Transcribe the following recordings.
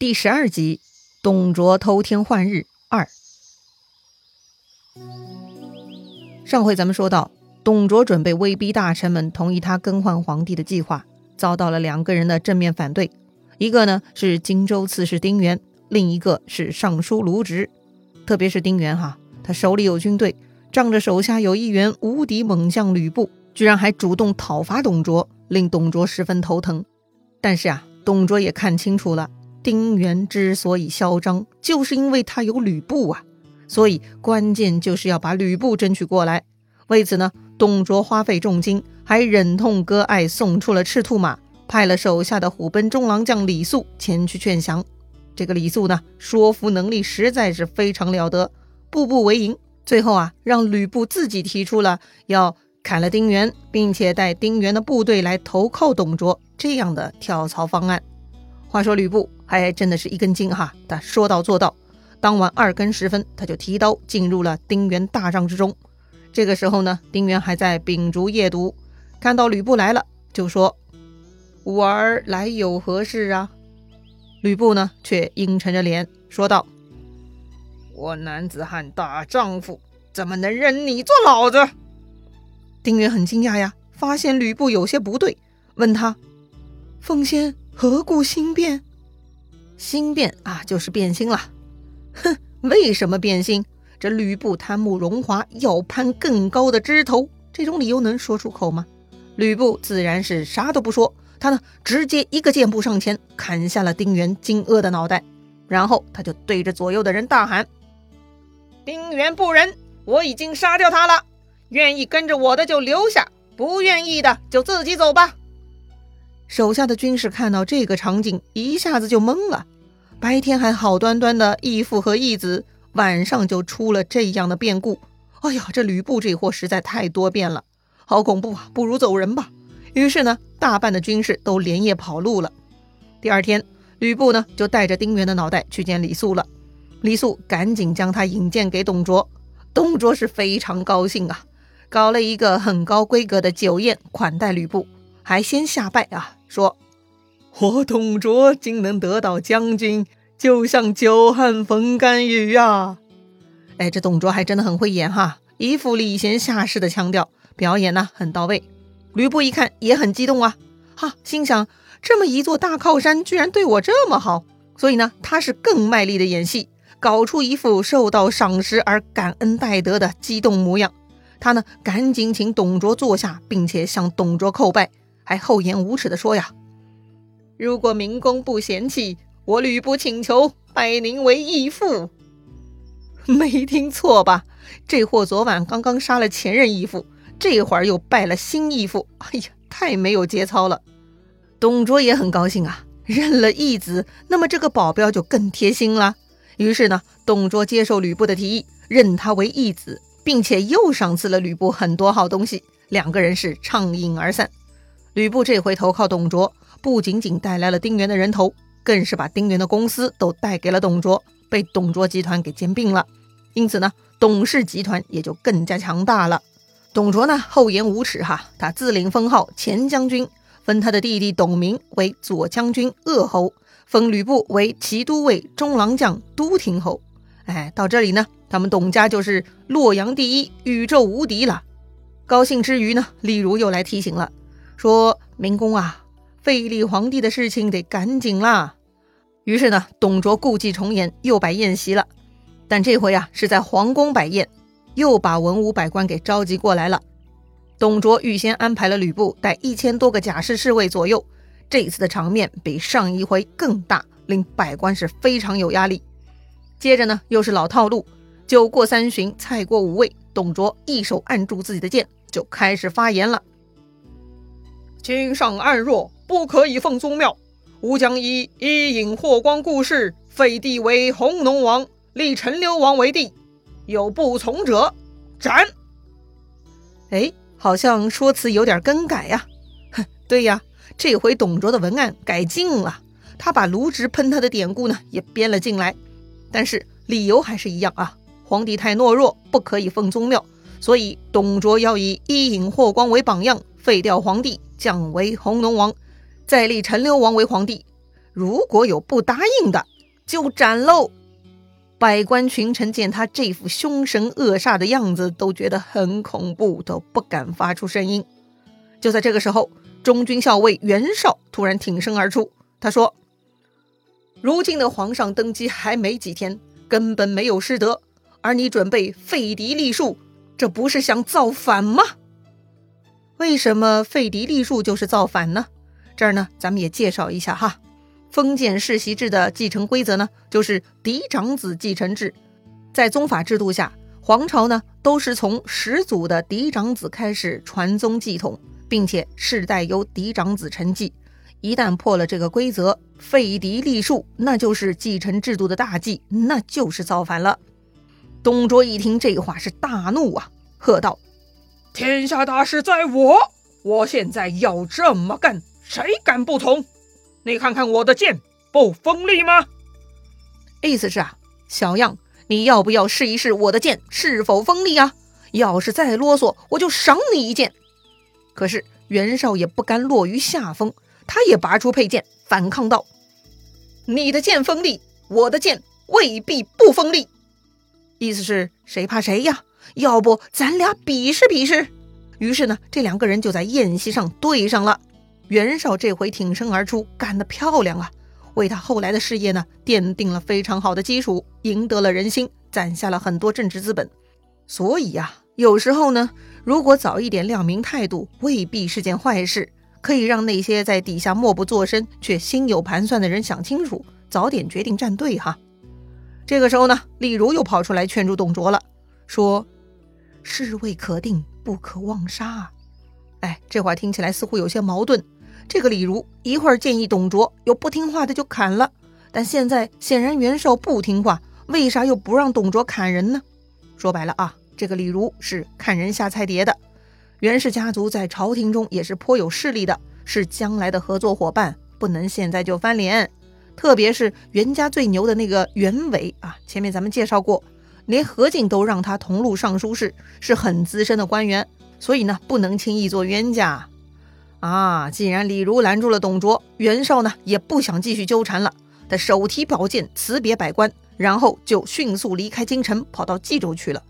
第十二集，董卓偷天换日二。上回咱们说到，董卓准备威逼大臣们同意他更换皇帝的计划，遭到了两个人的正面反对。一个呢是荆州刺史丁原，另一个是尚书卢植。特别是丁原哈，他手里有军队，仗着手下有一员无敌猛将吕布，居然还主动讨伐董卓，令董卓十分头疼。但是啊，董卓也看清楚了。丁原之所以嚣张，就是因为他有吕布啊，所以关键就是要把吕布争取过来。为此呢，董卓花费重金，还忍痛割爱送出了赤兔马，派了手下的虎贲中郎将李肃前去劝降。这个李肃呢，说服能力实在是非常了得，步步为营。最后啊，让吕布自己提出了要砍了丁原，并且带丁原的部队来投靠董卓这样的跳槽方案。话说吕布还真的是一根筋哈，他说到做到。当晚二更时分，他就提刀进入了丁原大帐之中。这个时候呢，丁原还在秉烛夜读，看到吕布来了，就说：“吾儿来有何事啊？”吕布呢，却阴沉着脸说道：“我男子汉大丈夫，怎么能认你做老子？”丁原很惊讶呀，发现吕布有些不对，问他：“奉先。”何故心变？心变啊，就是变心了。哼，为什么变心？这吕布贪慕荣华，要攀更高的枝头，这种理由能说出口吗？吕布自然是啥都不说，他呢，直接一个箭步上前，砍下了丁原惊愕的脑袋，然后他就对着左右的人大喊：“丁原不仁，我已经杀掉他了。愿意跟着我的就留下，不愿意的就自己走吧。”手下的军士看到这个场景，一下子就懵了。白天还好端端的义父和义子，晚上就出了这样的变故。哎呀，这吕布这货实在太多变了，好恐怖啊！不如走人吧。于是呢，大半的军士都连夜跑路了。第二天，吕布呢就带着丁原的脑袋去见李肃了。李肃赶紧将他引荐给董卓。董卓是非常高兴啊，搞了一个很高规格的酒宴款待吕布。还先下拜啊，说：“我董卓竟能得到将军，就像久旱逢甘雨呀！”哎，这董卓还真的很会演哈，一副礼贤下士的腔调，表演呢很到位。吕布一看也很激动啊，哈，心想这么一座大靠山居然对我这么好，所以呢，他是更卖力的演戏，搞出一副受到赏识而感恩戴德的激动模样。他呢，赶紧请董卓坐下，并且向董卓叩拜。还厚颜无耻地说呀：“如果明公不嫌弃，我吕布请求拜您为义父。”没听错吧？这货昨晚刚刚杀了前任义父，这会儿又拜了新义父。哎呀，太没有节操了！董卓也很高兴啊，认了义子，那么这个保镖就更贴心了。于是呢，董卓接受吕布的提议，认他为义子，并且又赏赐了吕布很多好东西。两个人是畅饮而散。吕布这回投靠董卓，不仅仅带来了丁原的人头，更是把丁原的公司都带给了董卓，被董卓集团给兼并了。因此呢，董氏集团也就更加强大了。董卓呢厚颜无耻哈，他自领封号前将军，封他的弟弟董明为左将军鄂侯，封吕布为骑都尉中郎将都亭侯。哎，到这里呢，他们董家就是洛阳第一，宇宙无敌了。高兴之余呢，李儒又来提醒了。说明公啊，废立皇帝的事情得赶紧啦。于是呢，董卓故伎重演，又摆宴席了。但这回啊，是在皇宫摆宴，又把文武百官给召集过来了。董卓预先安排了吕布带一千多个甲士侍卫左右，这次的场面比上一回更大，令百官是非常有压力。接着呢，又是老套路，酒过三巡，菜过五味，董卓一手按住自己的剑，就开始发言了。今上暗弱，不可以奉宗庙。吾将以伊尹、霍光故事废帝为弘农王，立陈留王为帝。有不从者，斩。哎，好像说辞有点更改呀。哼，对呀，这回董卓的文案改进了，他把卢植喷他的典故呢也编了进来，但是理由还是一样啊。皇帝太懦弱，不可以奉宗庙，所以董卓要以伊尹、霍光为榜样，废掉皇帝。降为弘农王，再立陈留王为皇帝。如果有不答应的，就斩喽。百官群臣见他这副凶神恶煞的样子，都觉得很恐怖，都不敢发出声音。就在这个时候，中军校尉袁绍突然挺身而出，他说：“如今的皇上登基还没几天，根本没有失德，而你准备废嫡立庶，这不是想造反吗？为什么废嫡立庶就是造反呢？这儿呢，咱们也介绍一下哈。”封建世袭制的继承规则呢，就是嫡长子继承制。在宗法制度下，皇朝呢都是从始祖的嫡长子开始传宗继统，并且世代由嫡长子承继。一旦破了这个规则，废嫡立庶，那就是继承制度的大忌，那就是造反了。董卓一听这话是大怒啊，喝道：“天下大事在我，我现在要这么干，谁敢不从？”你看看我的剑不锋利吗？意思是啊，小样，你要不要试一试我的剑是否锋利啊？要是再啰嗦，我就赏你一剑。可是袁绍也不甘落于下风，他也拔出佩剑反抗道：“你的剑锋利，我的剑未必不锋利。”意思是谁怕谁呀？要不咱俩比试比试？于是呢，这两个人就在宴席上对上了。袁绍这回挺身而出，干得漂亮啊！为他后来的事业呢奠定了非常好的基础，赢得了人心，攒下了很多政治资本。所以呀，有时候呢，如果早一点亮明态度，未必是件坏事，可以让那些在底下默不作声却心有盘算的人想清楚，早点决定站队哈。这个时候呢，李儒又跑出来劝住董卓了，说：“事未可定，不可妄杀。”哎，这话听起来似乎有些矛盾。这个李儒一会儿建议董卓，有不听话的就砍了。但现在显然袁绍不听话，为啥又不让董卓砍人呢？说白了啊，这个李儒是看人下菜碟的。袁氏家族在朝廷中也是颇有势力的，是将来的合作伙伴，不能现在就翻脸。特别是袁家最牛的那个袁伟啊，前面咱们介绍过，连何进都让他同路尚书事，是很资深的官员，所以呢，不能轻易做冤家。啊！既然李儒拦住了董卓，袁绍呢也不想继续纠缠了。他手提宝剑辞别百官，然后就迅速离开京城，跑到冀州去了。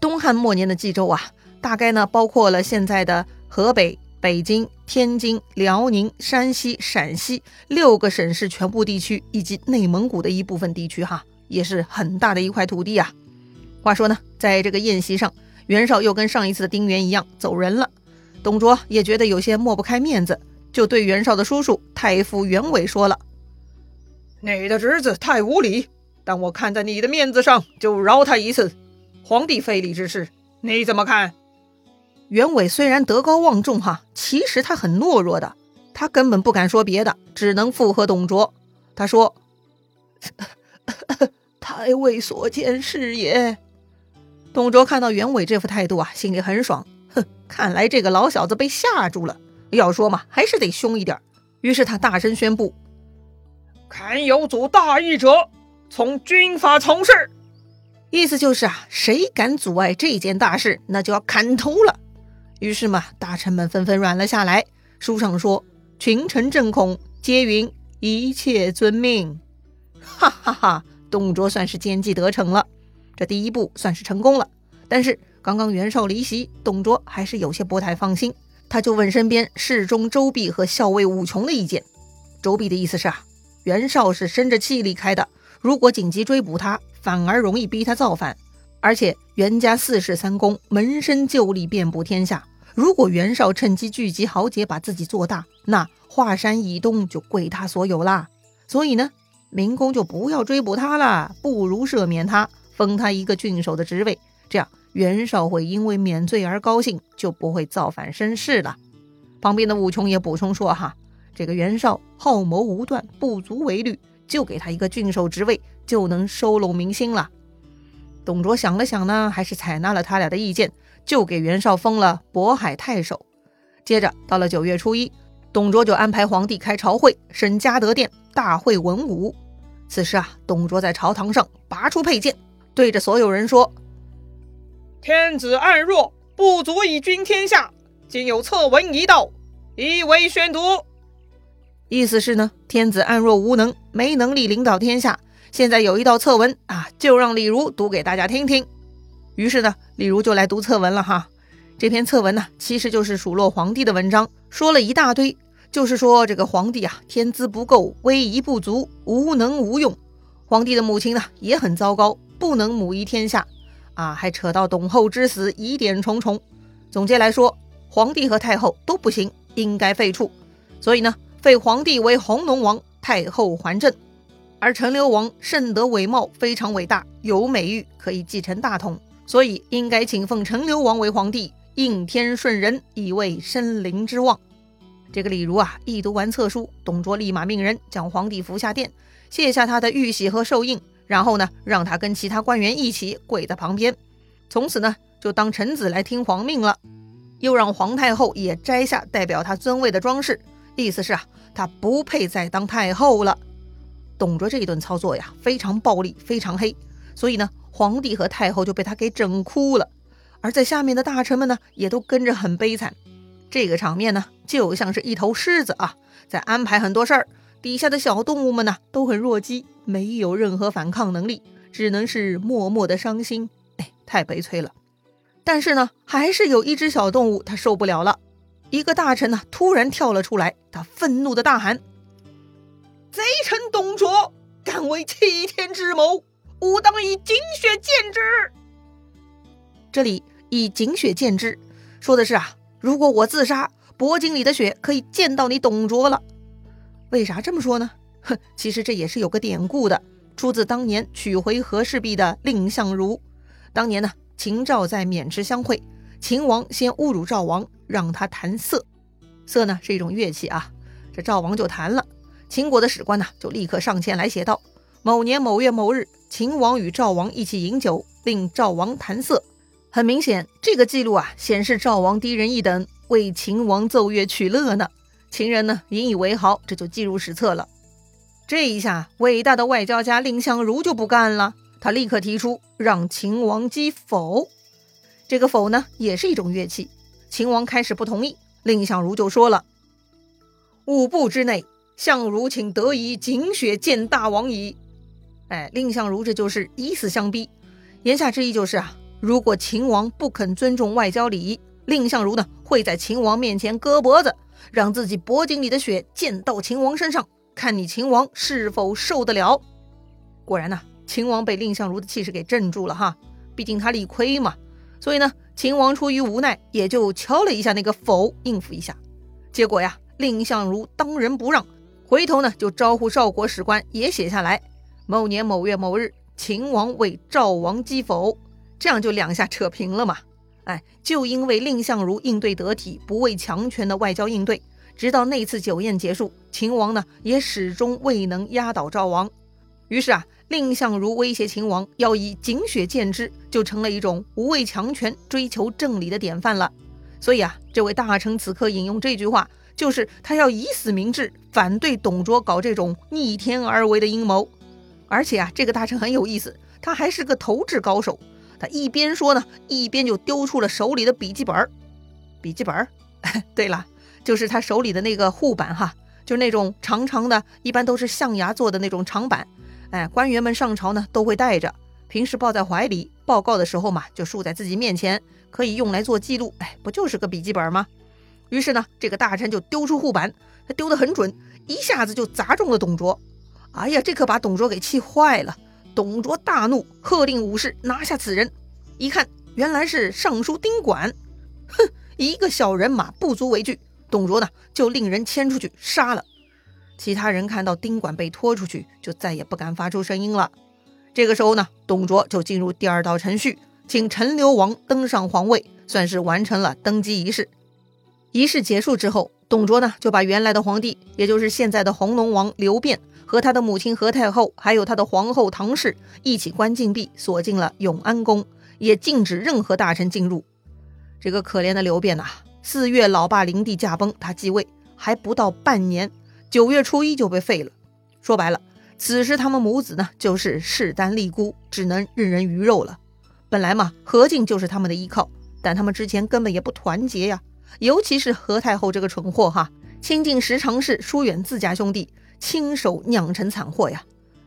东汉末年的冀州啊，大概呢包括了现在的河北、北京、天津、辽宁、山西、陕西六个省市全部地区，以及内蒙古的一部分地区，哈，也是很大的一块土地啊。话说呢，在这个宴席上，袁绍又跟上一次的丁原一样走人了。董卓也觉得有些抹不开面子，就对袁绍的叔叔太傅袁伟说了：“你的侄子太无礼，但我看在你的面子上，就饶他一次。皇帝非礼之事，你怎么看？”袁伟虽然德高望重，哈，其实他很懦弱的，他根本不敢说别的，只能附和董卓。他说：“太尉所见是也。”董卓看到袁伟这副态度啊，心里很爽。哼，看来这个老小子被吓住了。要说嘛，还是得凶一点。于是他大声宣布：“看有阻大义者，从军法从事。”意思就是啊，谁敢阻碍这件大事，那就要砍头了。于是嘛，大臣们纷纷软了下来。书上说：“群臣震恐，皆云一切遵命。”哈哈哈，董卓算是奸计得逞了，这第一步算是成功了。但是。刚刚袁绍离席，董卓还是有些不太放心，他就问身边侍中周弼和校尉武琼的意见。周弼的意思是啊，袁绍是生着气离开的，如果紧急追捕他，反而容易逼他造反。而且袁家四世三公门生旧吏遍布天下，如果袁绍趁机聚集豪杰，把自己做大，那华山以东就归他所有啦。所以呢，明公就不要追捕他了，不如赦免他，封他一个郡守的职位，这样。袁绍会因为免罪而高兴，就不会造反生事了。旁边的武琼也补充说：“哈，这个袁绍好谋无断，不足为虑，就给他一个郡守职位，就能收拢民心了。”董卓想了想呢，还是采纳了他俩的意见，就给袁绍封了渤海太守。接着到了九月初一，董卓就安排皇帝开朝会，审嘉德殿，大会文武。此时啊，董卓在朝堂上拔出佩剑，对着所有人说。天子暗弱，不足以君天下。今有策文一道，以为宣读。意思是呢，天子暗弱无能，没能力领导天下。现在有一道策文啊，就让李儒读给大家听听。于是呢，李儒就来读策文了哈。这篇策文呢，其实就是数落皇帝的文章，说了一大堆，就是说这个皇帝啊，天资不够，威仪不足，无能无用。皇帝的母亲呢，也很糟糕，不能母仪天下啊，还扯到董后之死，疑点重重。总结来说，皇帝和太后都不行，应该废黜。所以呢，废皇帝为弘农王，太后还政。而陈留王甚得伟貌，非常伟大，有美誉，可以继承大统，所以应该请奉陈留王为皇帝。应天顺人，以为生灵之望。这个李儒啊，一读完册书，董卓立马命人将皇帝扶下殿，卸下他的玉玺和寿印，然后呢，让他跟其他官员一起跪在旁边，从此呢，就当臣子来听皇命了。又让皇太后也摘下代表她尊位的装饰，意思是啊，他不配再当太后了。董卓这一顿操作呀，非常暴力，非常黑，所以呢，皇帝和太后就被他给整哭了。而在下面的大臣们呢，也都跟着很悲惨。这个场面呢，就像是一头狮子啊，在安排很多事儿。底下的小动物们呢，都很弱鸡，没有任何反抗能力，只能是默默的伤心。哎，太悲催了。但是呢，还是有一只小动物，它受不了了。一个大臣呢，突然跳了出来，他愤怒的大喊：“贼臣董卓，敢为欺天之谋，吾当以井血见之！”这里。以井血见之，说的是啊，如果我自杀，脖颈里的血可以见到你董卓了。为啥这么说呢？哼，其实这也是有个典故的，出自当年取回和氏璧的蔺相如。当年呢，秦赵在渑池相会，秦王先侮辱赵王，让他弹瑟。瑟呢是一种乐器啊，这赵王就弹了。秦国的史官呢就立刻上前来写道：某年某月某日，秦王与赵王一起饮酒，令赵王弹瑟。很明显，这个记录啊，显示赵王低人一等，为秦王奏乐取乐呢。秦人呢引以为豪，这就记入史册了。这一下，伟大的外交家蔺相如就不干了，他立刻提出让秦王击否。这个否呢，也是一种乐器。秦王开始不同意，蔺相如就说了：“五步之内，相如请得以井血见大王矣。”哎，蔺相如这就是以死相逼，言下之意就是啊。如果秦王不肯尊重外交礼仪，蔺相如呢会在秦王面前割脖子，让自己脖颈里的血溅到秦王身上，看你秦王是否受得了。果然呢，秦王被蔺相如的气势给镇住了哈，毕竟他理亏嘛。所以呢，秦王出于无奈，也就敲了一下那个否，应付一下。结果呀，蔺相如当仁不让，回头呢就招呼赵国史官也写下来：某年某月某日，秦王为赵王击否。这样就两下扯平了嘛？哎，就因为蔺相如应对得体、不畏强权的外交应对，直到那次酒宴结束，秦王呢也始终未能压倒赵王。于是啊，蔺相如威胁秦王要以井血见之，就成了一种无畏强权、追求正理的典范了。所以啊，这位大臣此刻引用这句话，就是他要以死明志，反对董卓搞这种逆天而为的阴谋。而且啊，这个大臣很有意思，他还是个投掷高手。他一边说呢，一边就丢出了手里的笔记本。笔记本儿，对了，就是他手里的那个护板哈，就是那种长长的，一般都是象牙做的那种长板。哎，官员们上朝呢都会带着，平时抱在怀里，报告的时候嘛就竖在自己面前，可以用来做记录。哎，不就是个笔记本吗？于是呢，这个大臣就丢出护板，他丢得很准，一下子就砸中了董卓。哎呀，这可把董卓给气坏了。董卓大怒，喝令武士拿下此人。一看，原来是尚书丁管。哼，一个小人马不足为惧。董卓呢，就令人牵出去杀了。其他人看到丁管被拖出去，就再也不敢发出声音了。这个时候呢，董卓就进入第二道程序，请陈留王登上皇位，算是完成了登基仪式。仪式结束之后，董卓呢就把原来的皇帝，也就是现在的弘农王刘辩。和他的母亲何太后，还有他的皇后唐氏一起关禁闭，锁进了永安宫，也禁止任何大臣进入。这个可怜的刘辩呐，四月老爸灵帝驾崩，他继位还不到半年，九月初一就被废了。说白了，此时他们母子呢就是势单力孤，只能任人鱼肉了。本来嘛，何进就是他们的依靠，但他们之前根本也不团结呀，尤其是何太后这个蠢货哈。亲近十常侍，疏远自家兄弟，亲手酿成惨祸呀！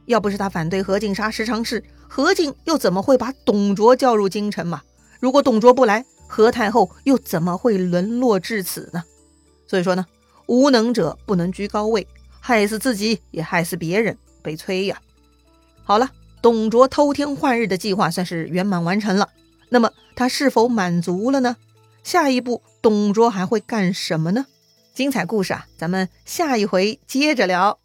要不是他反对何进杀十常侍，何进又怎么会把董卓叫入京城嘛？如果董卓不来，何太后又怎么会沦落至此呢？所以说呢，无能者不能居高位，害死自己也害死别人，悲催呀！好了，董卓偷天换日的计划算是圆满完成了。那么他是否满足了呢？下一步董卓还会干什么呢？精彩故事啊，咱们下一回接着聊。